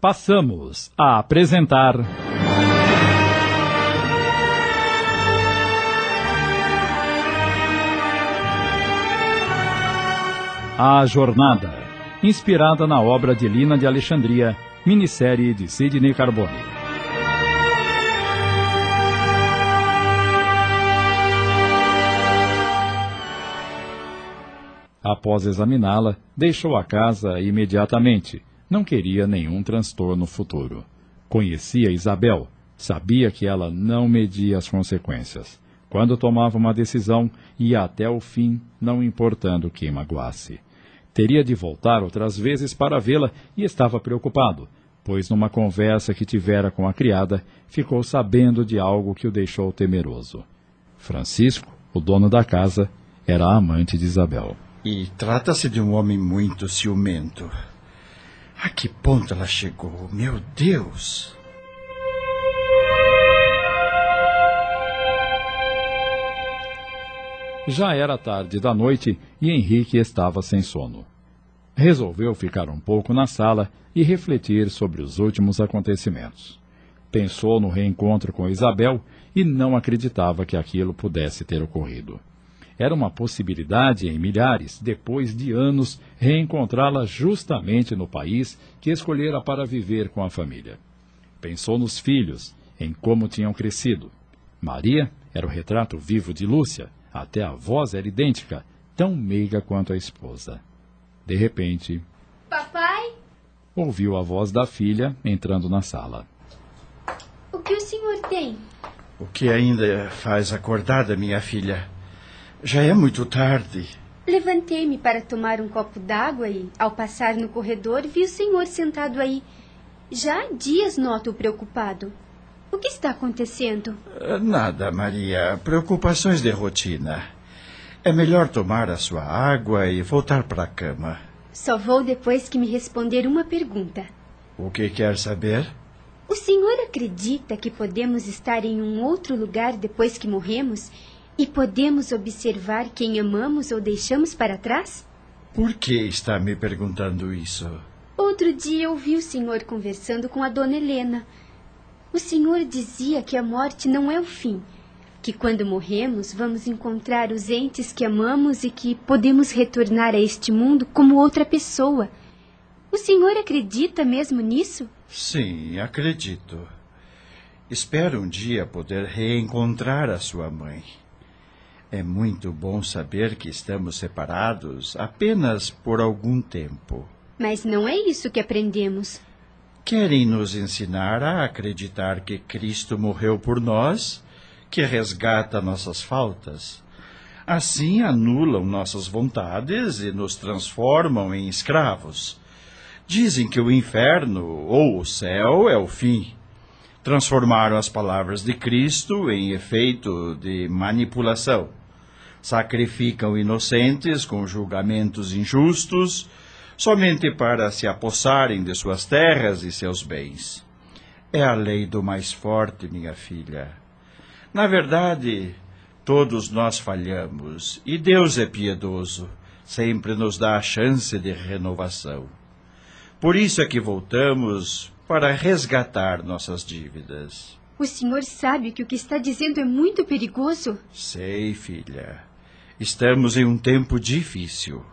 passamos a apresentar. A Jornada, inspirada na obra de Lina de Alexandria, minissérie de Sidney Carbone. Após examiná-la, deixou a casa imediatamente. Não queria nenhum transtorno futuro. Conhecia Isabel, sabia que ela não media as consequências. Quando tomava uma decisão, ia até o fim, não importando quem magoasse. Teria de voltar outras vezes para vê-la e estava preocupado, pois numa conversa que tivera com a criada, ficou sabendo de algo que o deixou temeroso. Francisco, o dono da casa, era amante de Isabel. E trata-se de um homem muito ciumento. A que ponto ela chegou? Meu Deus! Já era tarde da noite e Henrique estava sem sono. Resolveu ficar um pouco na sala e refletir sobre os últimos acontecimentos. Pensou no reencontro com Isabel e não acreditava que aquilo pudesse ter ocorrido. Era uma possibilidade em milhares, depois de anos, reencontrá-la justamente no país que escolhera para viver com a família. Pensou nos filhos, em como tinham crescido. Maria era o retrato vivo de Lúcia, até a voz era idêntica, tão meiga quanto a esposa. De repente. Papai? Ouviu a voz da filha entrando na sala. O que o senhor tem? O que ainda faz acordada, minha filha? Já é muito tarde. Levantei-me para tomar um copo d'água e, ao passar no corredor, vi o senhor sentado aí. Já há dias noto-o preocupado. O que está acontecendo? Nada, Maria. Preocupações de rotina. É melhor tomar a sua água e voltar para a cama. Só vou depois que me responder uma pergunta. O que quer saber? O senhor acredita que podemos estar em um outro lugar depois que morremos e podemos observar quem amamos ou deixamos para trás? Por que está me perguntando isso? Outro dia ouvi o senhor conversando com a dona Helena. O senhor dizia que a morte não é o fim, que quando morremos vamos encontrar os entes que amamos e que podemos retornar a este mundo como outra pessoa. O senhor acredita mesmo nisso? Sim, acredito. Espero um dia poder reencontrar a sua mãe. É muito bom saber que estamos separados apenas por algum tempo. Mas não é isso que aprendemos. Querem nos ensinar a acreditar que Cristo morreu por nós, que resgata nossas faltas. Assim anulam nossas vontades e nos transformam em escravos. Dizem que o inferno ou o céu é o fim. Transformaram as palavras de Cristo em efeito de manipulação. Sacrificam inocentes com julgamentos injustos somente para se apossarem de suas terras e seus bens. É a lei do mais forte, minha filha. Na verdade, todos nós falhamos e Deus é piedoso, sempre nos dá a chance de renovação. Por isso é que voltamos para resgatar nossas dívidas. O senhor sabe que o que está dizendo é muito perigoso? Sei, filha. Estamos em um tempo difícil.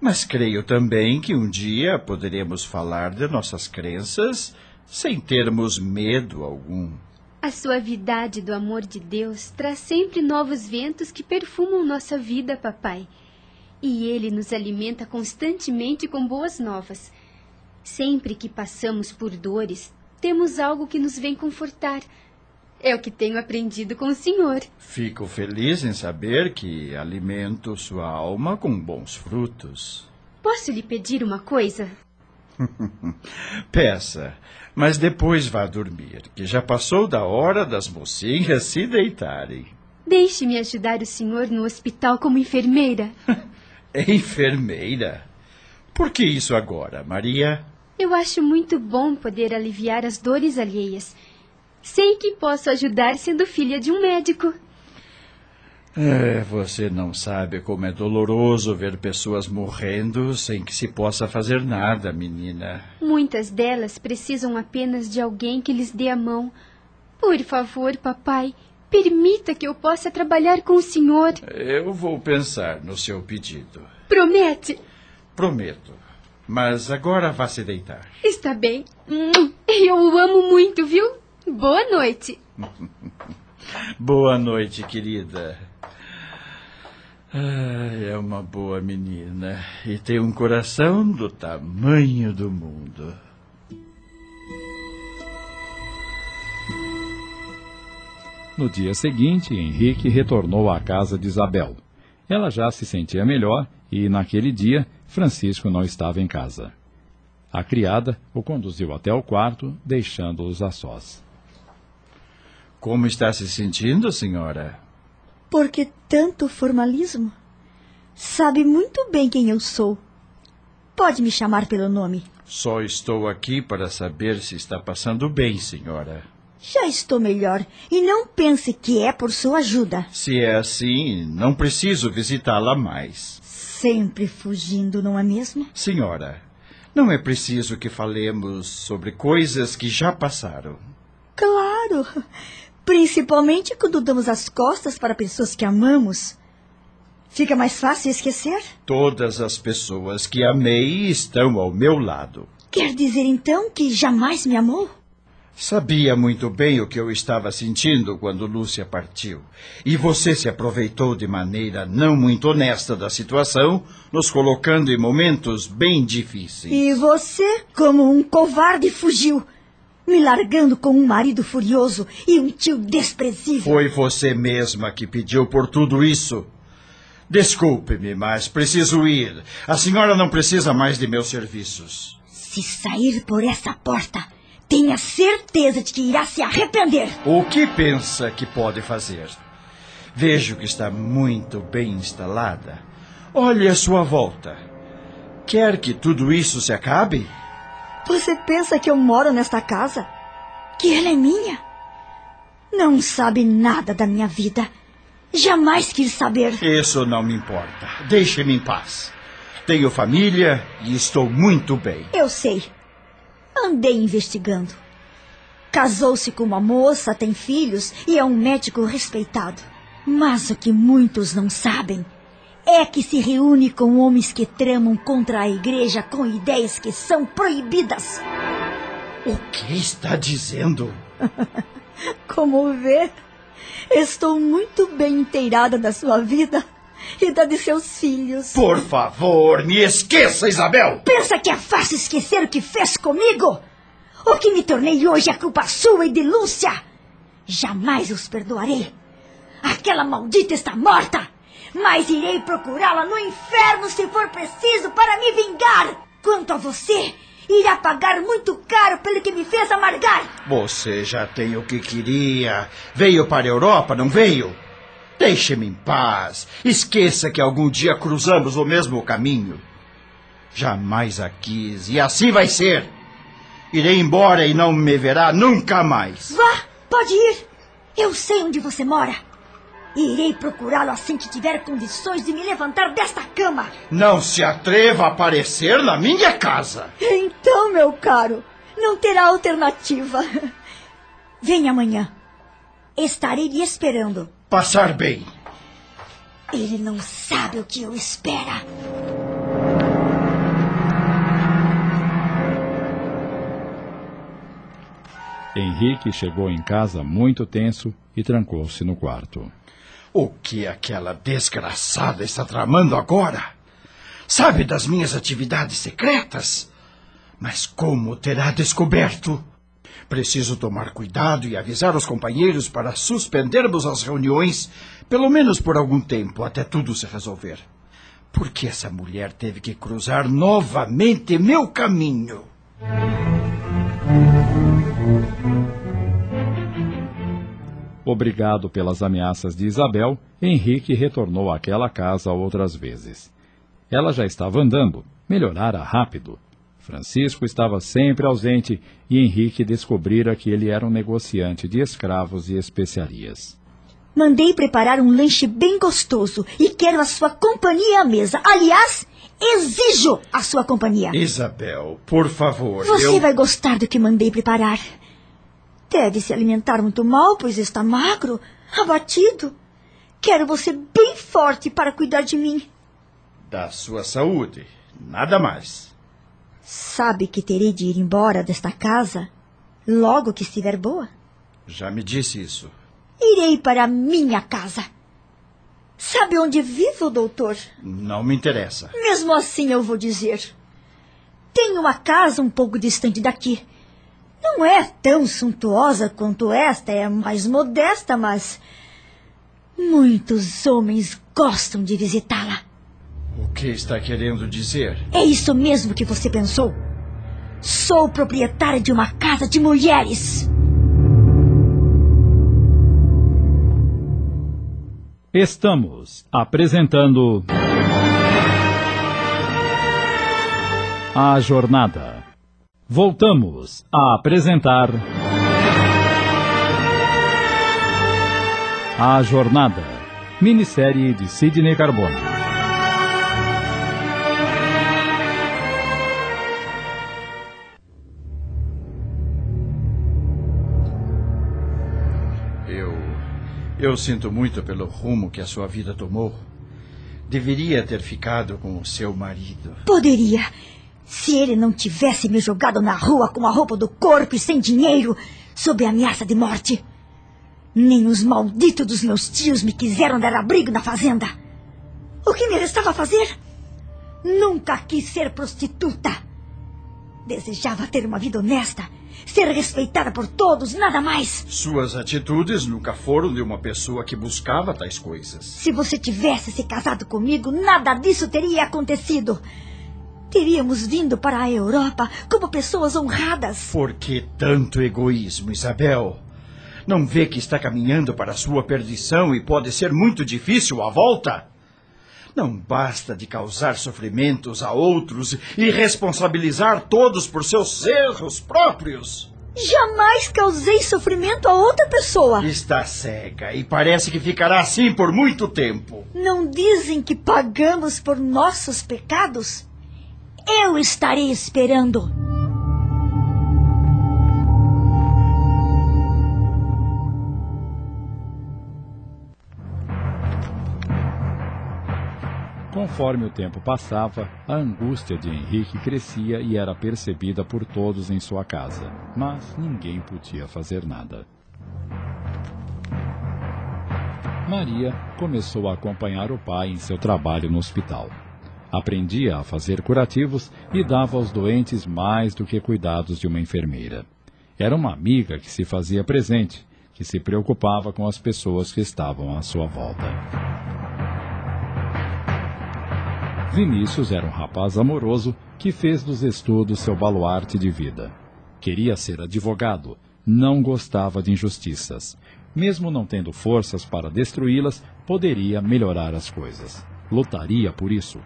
Mas creio também que um dia poderemos falar de nossas crenças sem termos medo algum. A suavidade do amor de Deus traz sempre novos ventos que perfumam nossa vida, papai. E ele nos alimenta constantemente com boas novas. Sempre que passamos por dores, temos algo que nos vem confortar. É o que tenho aprendido com o senhor. Fico feliz em saber que alimento sua alma com bons frutos. Posso lhe pedir uma coisa? Peça, mas depois vá dormir, que já passou da hora das mocinhas se deitarem. Deixe-me ajudar o senhor no hospital como enfermeira. enfermeira? Por que isso agora, Maria? Eu acho muito bom poder aliviar as dores alheias. Sei que posso ajudar sendo filha de um médico. É, você não sabe como é doloroso ver pessoas morrendo sem que se possa fazer nada, menina. Muitas delas precisam apenas de alguém que lhes dê a mão. Por favor, papai, permita que eu possa trabalhar com o senhor. Eu vou pensar no seu pedido. Promete? Prometo. Mas agora vá se deitar. Está bem. Hum, eu o amo muito, viu? Boa noite. Boa noite, querida. é uma boa menina e tem um coração do tamanho do mundo. No dia seguinte, Henrique retornou à casa de Isabel. Ela já se sentia melhor e, naquele dia, Francisco não estava em casa. A criada o conduziu até o quarto, deixando-os a sós. Como está se sentindo, senhora? Por que tanto formalismo? Sabe muito bem quem eu sou. Pode me chamar pelo nome. Só estou aqui para saber se está passando bem, senhora. Já estou melhor e não pense que é por sua ajuda. Se é assim, não preciso visitá-la mais. Sempre fugindo, não é mesmo? Senhora, não é preciso que falemos sobre coisas que já passaram. Claro! Principalmente quando damos as costas para pessoas que amamos. Fica mais fácil esquecer? Todas as pessoas que amei estão ao meu lado. Quer dizer então que jamais me amou? Sabia muito bem o que eu estava sentindo quando Lúcia partiu. E você se aproveitou de maneira não muito honesta da situação, nos colocando em momentos bem difíceis. E você, como um covarde, fugiu, me largando com um marido furioso e um tio desprezível. Foi você mesma que pediu por tudo isso. Desculpe-me, mas preciso ir. A senhora não precisa mais de meus serviços. Se sair por essa porta, tenha certeza de que irá se arrepender. O que pensa que pode fazer? Vejo que está muito bem instalada. Olhe a sua volta. Quer que tudo isso se acabe? Você pensa que eu moro nesta casa? Que ela é minha? Não sabe nada da minha vida. Jamais quis saber. Isso não me importa. Deixe-me em paz. Tenho família e estou muito bem. Eu sei. Andei investigando. Casou-se com uma moça, tem filhos e é um médico respeitado. Mas o que muitos não sabem é que se reúne com homens que tramam contra a igreja com ideias que são proibidas. O que está dizendo? Como vê, estou muito bem inteirada da sua vida e da de seus filhos. Por favor, me esqueça, Isabel! Pensa que é fácil esquecer o que fez comigo? O que me tornei hoje é culpa sua e de Lúcia. Jamais os perdoarei. Aquela maldita está morta, mas irei procurá-la no inferno se for preciso para me vingar. Quanto a você, irá pagar muito caro pelo que me fez amargar. Você já tem o que queria. Veio para a Europa, não veio? Deixe-me em paz. Esqueça que algum dia cruzamos o mesmo caminho. Jamais a quis, e assim vai ser. Irei embora e não me verá nunca mais. Vá, pode ir. Eu sei onde você mora. Irei procurá-lo assim que tiver condições de me levantar desta cama. Não se atreva a aparecer na minha casa. Então, meu caro, não terá alternativa. Venha amanhã. Estarei lhe esperando. Passar bem. Ele não sabe o que eu espera. Henrique chegou em casa muito tenso e trancou-se no quarto. O que aquela desgraçada está tramando agora? Sabe das minhas atividades secretas? Mas como terá descoberto? Preciso tomar cuidado e avisar os companheiros para suspendermos as reuniões, pelo menos por algum tempo, até tudo se resolver. Por que essa mulher teve que cruzar novamente meu caminho? Obrigado pelas ameaças de Isabel, Henrique retornou àquela casa outras vezes. Ela já estava andando, melhorara rápido. Francisco estava sempre ausente e Henrique descobrira que ele era um negociante de escravos e especiarias. Mandei preparar um lanche bem gostoso e quero a sua companhia à mesa. Aliás, exijo a sua companhia. Isabel, por favor. Você eu... vai gostar do que mandei preparar. Deve se alimentar muito mal, pois está magro, abatido. Quero você bem forte para cuidar de mim. Da sua saúde. Nada mais. Sabe que terei de ir embora desta casa logo que estiver boa? Já me disse isso. Irei para a minha casa. Sabe onde vivo, doutor? Não me interessa. Mesmo assim, eu vou dizer. Tenho uma casa um pouco distante daqui. Não é tão suntuosa quanto esta, é mais modesta, mas. Muitos homens gostam de visitá-la. O que está querendo dizer? É isso mesmo que você pensou? Sou proprietária de uma casa de mulheres. Estamos apresentando. A Jornada. Voltamos a apresentar. A Jornada. Minissérie de Sidney Carbone. Eu. Eu sinto muito pelo rumo que a sua vida tomou. Deveria ter ficado com o seu marido. Poderia. Se ele não tivesse me jogado na rua com a roupa do corpo e sem dinheiro, sob ameaça de morte. Nem os malditos dos meus tios me quiseram dar abrigo na fazenda. O que me restava fazer? Nunca quis ser prostituta. Desejava ter uma vida honesta, ser respeitada por todos, nada mais. Suas atitudes nunca foram de uma pessoa que buscava tais coisas. Se você tivesse se casado comigo, nada disso teria acontecido. Teríamos vindo para a Europa como pessoas honradas. Por que tanto egoísmo, Isabel? Não vê que está caminhando para a sua perdição e pode ser muito difícil a volta? Não basta de causar sofrimentos a outros e responsabilizar todos por seus erros próprios. Jamais causei sofrimento a outra pessoa. Está cega e parece que ficará assim por muito tempo. Não dizem que pagamos por nossos pecados? Eu estarei esperando. Conforme o tempo passava, a angústia de Henrique crescia e era percebida por todos em sua casa, mas ninguém podia fazer nada. Maria começou a acompanhar o pai em seu trabalho no hospital. Aprendia a fazer curativos e dava aos doentes mais do que cuidados de uma enfermeira. Era uma amiga que se fazia presente, que se preocupava com as pessoas que estavam à sua volta. Vinícius era um rapaz amoroso que fez dos estudos seu baluarte de vida. Queria ser advogado, não gostava de injustiças. Mesmo não tendo forças para destruí-las, poderia melhorar as coisas. Lutaria por isso.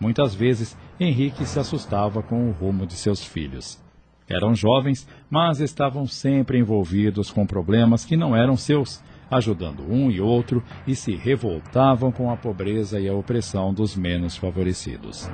Muitas vezes, Henrique se assustava com o rumo de seus filhos. Eram jovens, mas estavam sempre envolvidos com problemas que não eram seus, ajudando um e outro e se revoltavam com a pobreza e a opressão dos menos favorecidos.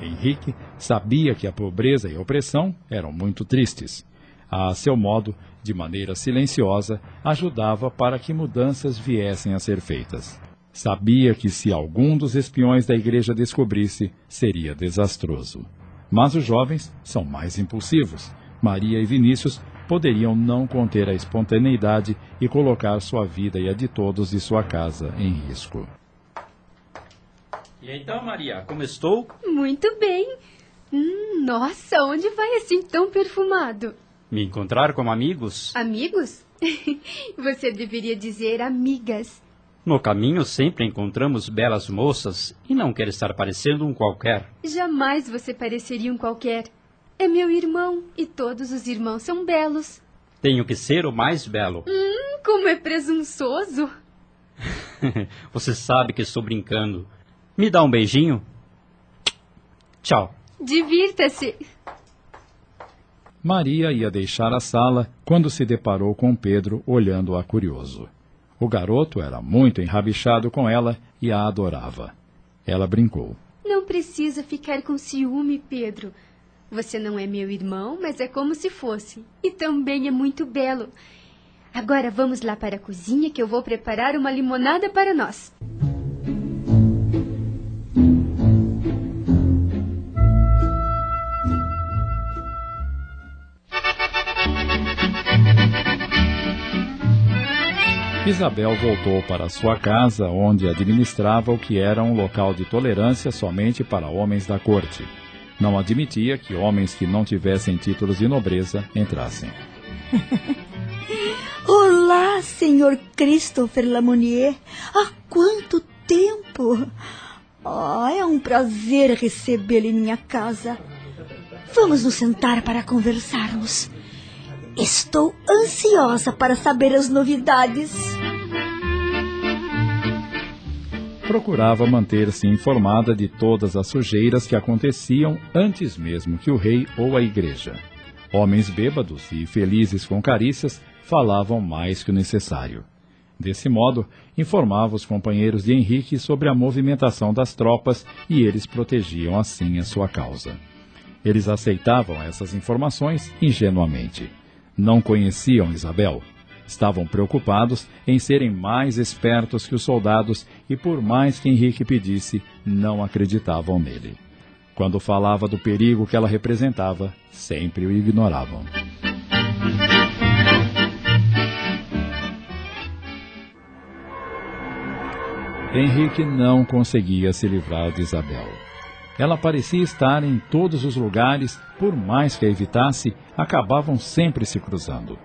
Henrique sabia que a pobreza e a opressão eram muito tristes. A seu modo, de maneira silenciosa, ajudava para que mudanças viessem a ser feitas. Sabia que se algum dos espiões da igreja descobrisse, seria desastroso. Mas os jovens são mais impulsivos. Maria e Vinícius poderiam não conter a espontaneidade e colocar sua vida e a de todos de sua casa em risco. E então, Maria, como estou? Muito bem. Hum, nossa, onde vai assim tão perfumado? Me encontrar com amigos? Amigos? Você deveria dizer amigas. No caminho sempre encontramos belas moças e não quer estar parecendo um qualquer. Jamais você pareceria um qualquer. É meu irmão e todos os irmãos são belos. Tenho que ser o mais belo. Hum, como é presunçoso. Você sabe que estou brincando. Me dá um beijinho? Tchau. Divirta-se. Maria ia deixar a sala quando se deparou com Pedro olhando-a curioso. O garoto era muito enrabixado com ela e a adorava. Ela brincou. Não precisa ficar com ciúme, Pedro. Você não é meu irmão, mas é como se fosse. E também é muito belo. Agora vamos lá para a cozinha que eu vou preparar uma limonada para nós. Isabel voltou para sua casa, onde administrava o que era um local de tolerância somente para homens da corte. Não admitia que homens que não tivessem títulos de nobreza entrassem. Olá, senhor Christopher Lamounier. Há quanto tempo! Oh, é um prazer recebê-lo em minha casa. Vamos nos sentar para conversarmos. Estou ansiosa para saber as novidades. Procurava manter-se informada de todas as sujeiras que aconteciam antes mesmo que o rei ou a igreja. Homens bêbados e felizes com carícias falavam mais que o necessário. Desse modo, informava os companheiros de Henrique sobre a movimentação das tropas e eles protegiam assim a sua causa. Eles aceitavam essas informações ingenuamente não conheciam Isabel. Estavam preocupados em serem mais espertos que os soldados e, por mais que Henrique pedisse, não acreditavam nele. Quando falava do perigo que ela representava, sempre o ignoravam. Henrique não conseguia se livrar de Isabel. Ela parecia estar em todos os lugares, por mais que a evitasse, acabavam sempre se cruzando.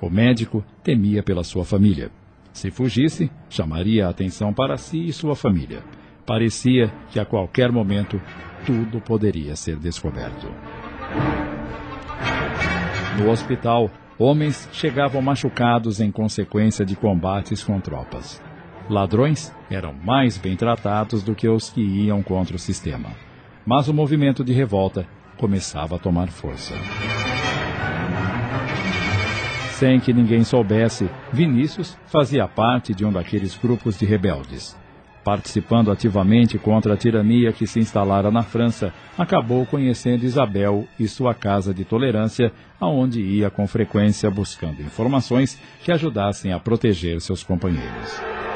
O médico temia pela sua família. Se fugisse, chamaria a atenção para si e sua família. Parecia que a qualquer momento tudo poderia ser descoberto. No hospital, homens chegavam machucados em consequência de combates com tropas. Ladrões eram mais bem tratados do que os que iam contra o sistema mas o movimento de revolta começava a tomar força. Sem que ninguém soubesse, Vinícius fazia parte de um daqueles grupos de rebeldes. Participando ativamente contra a tirania que se instalara na França, acabou conhecendo Isabel e sua casa de tolerância, aonde ia com frequência buscando informações que ajudassem a proteger seus companheiros.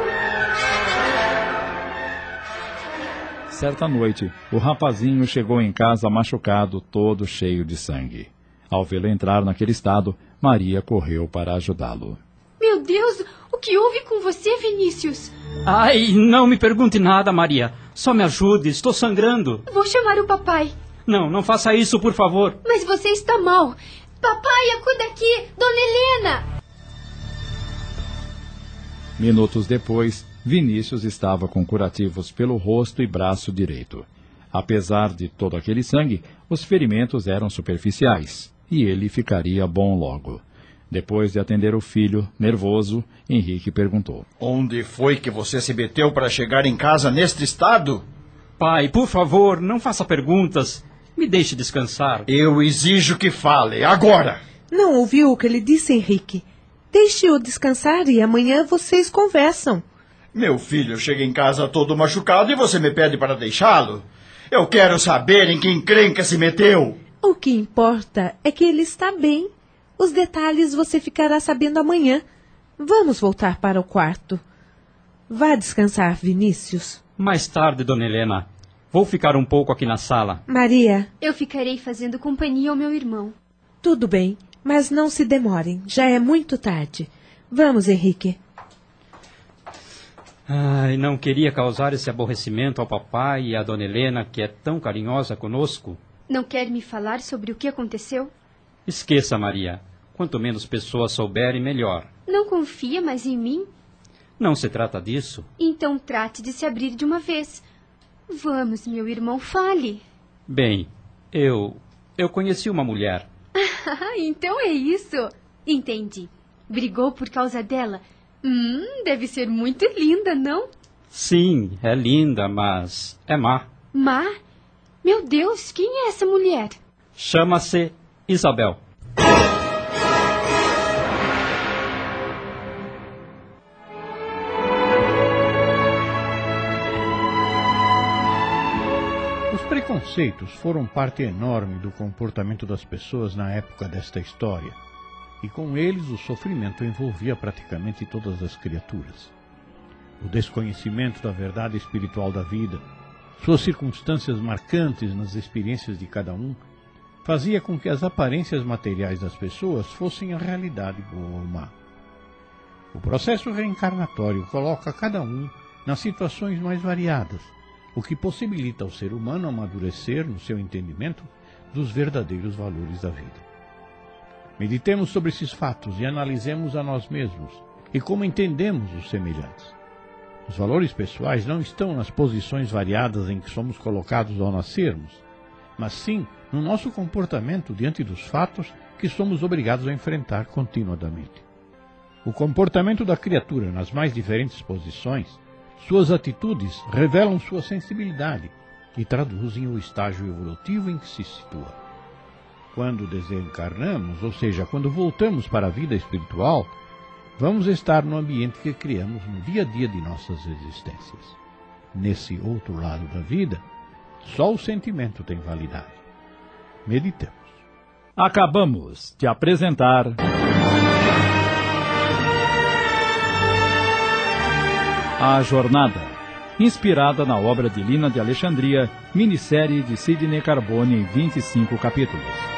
Certa noite, o rapazinho chegou em casa machucado, todo cheio de sangue. Ao vê-lo entrar naquele estado, Maria correu para ajudá-lo. Meu Deus, o que houve com você, Vinícius? Ai, não me pergunte nada, Maria. Só me ajude, estou sangrando. Vou chamar o papai. Não, não faça isso, por favor. Mas você está mal. Papai, acuda aqui! Dona Helena! Minutos depois, Vinícius estava com curativos pelo rosto e braço direito. Apesar de todo aquele sangue, os ferimentos eram superficiais e ele ficaria bom logo. Depois de atender o filho, nervoso, Henrique perguntou: Onde foi que você se meteu para chegar em casa neste estado? Pai, por favor, não faça perguntas. Me deixe descansar. Eu exijo que fale, agora! Não ouviu o que ele disse, Henrique? Deixe-o descansar e amanhã vocês conversam. Meu filho chega em casa todo machucado e você me pede para deixá-lo? Eu quero saber em que encrenca se meteu. O que importa é que ele está bem. Os detalhes você ficará sabendo amanhã. Vamos voltar para o quarto. Vá descansar, Vinícius. Mais tarde, dona Helena. Vou ficar um pouco aqui na sala. Maria. Eu ficarei fazendo companhia ao meu irmão. Tudo bem, mas não se demorem. Já é muito tarde. Vamos, Henrique. Ai, não queria causar esse aborrecimento ao papai e à dona Helena, que é tão carinhosa conosco. Não quer me falar sobre o que aconteceu? Esqueça, Maria. Quanto menos pessoas souberem, melhor. Não confia mais em mim? Não se trata disso. Então trate de se abrir de uma vez. Vamos, meu irmão, fale. Bem, eu. Eu conheci uma mulher. Ah, então é isso. Entendi. Brigou por causa dela Hum, deve ser muito linda, não? Sim, é linda, mas é má. Má? Meu Deus, quem é essa mulher? Chama-se Isabel. Os preconceitos foram parte enorme do comportamento das pessoas na época desta história e com eles o sofrimento envolvia praticamente todas as criaturas. O desconhecimento da verdade espiritual da vida, suas circunstâncias marcantes nas experiências de cada um, fazia com que as aparências materiais das pessoas fossem a realidade boa ou má. O processo reencarnatório coloca cada um nas situações mais variadas, o que possibilita ao ser humano amadurecer no seu entendimento dos verdadeiros valores da vida. Meditemos sobre esses fatos e analisemos a nós mesmos e como entendemos os semelhantes. Os valores pessoais não estão nas posições variadas em que somos colocados ao nascermos, mas sim no nosso comportamento diante dos fatos que somos obrigados a enfrentar continuadamente. O comportamento da criatura nas mais diferentes posições, suas atitudes revelam sua sensibilidade e traduzem o estágio evolutivo em que se situa. Quando desencarnamos, ou seja, quando voltamos para a vida espiritual, vamos estar no ambiente que criamos no dia a dia de nossas existências. Nesse outro lado da vida, só o sentimento tem validade. Meditemos. Acabamos de apresentar. A Jornada, inspirada na obra de Lina de Alexandria, minissérie de Sidney Carbone em 25 capítulos.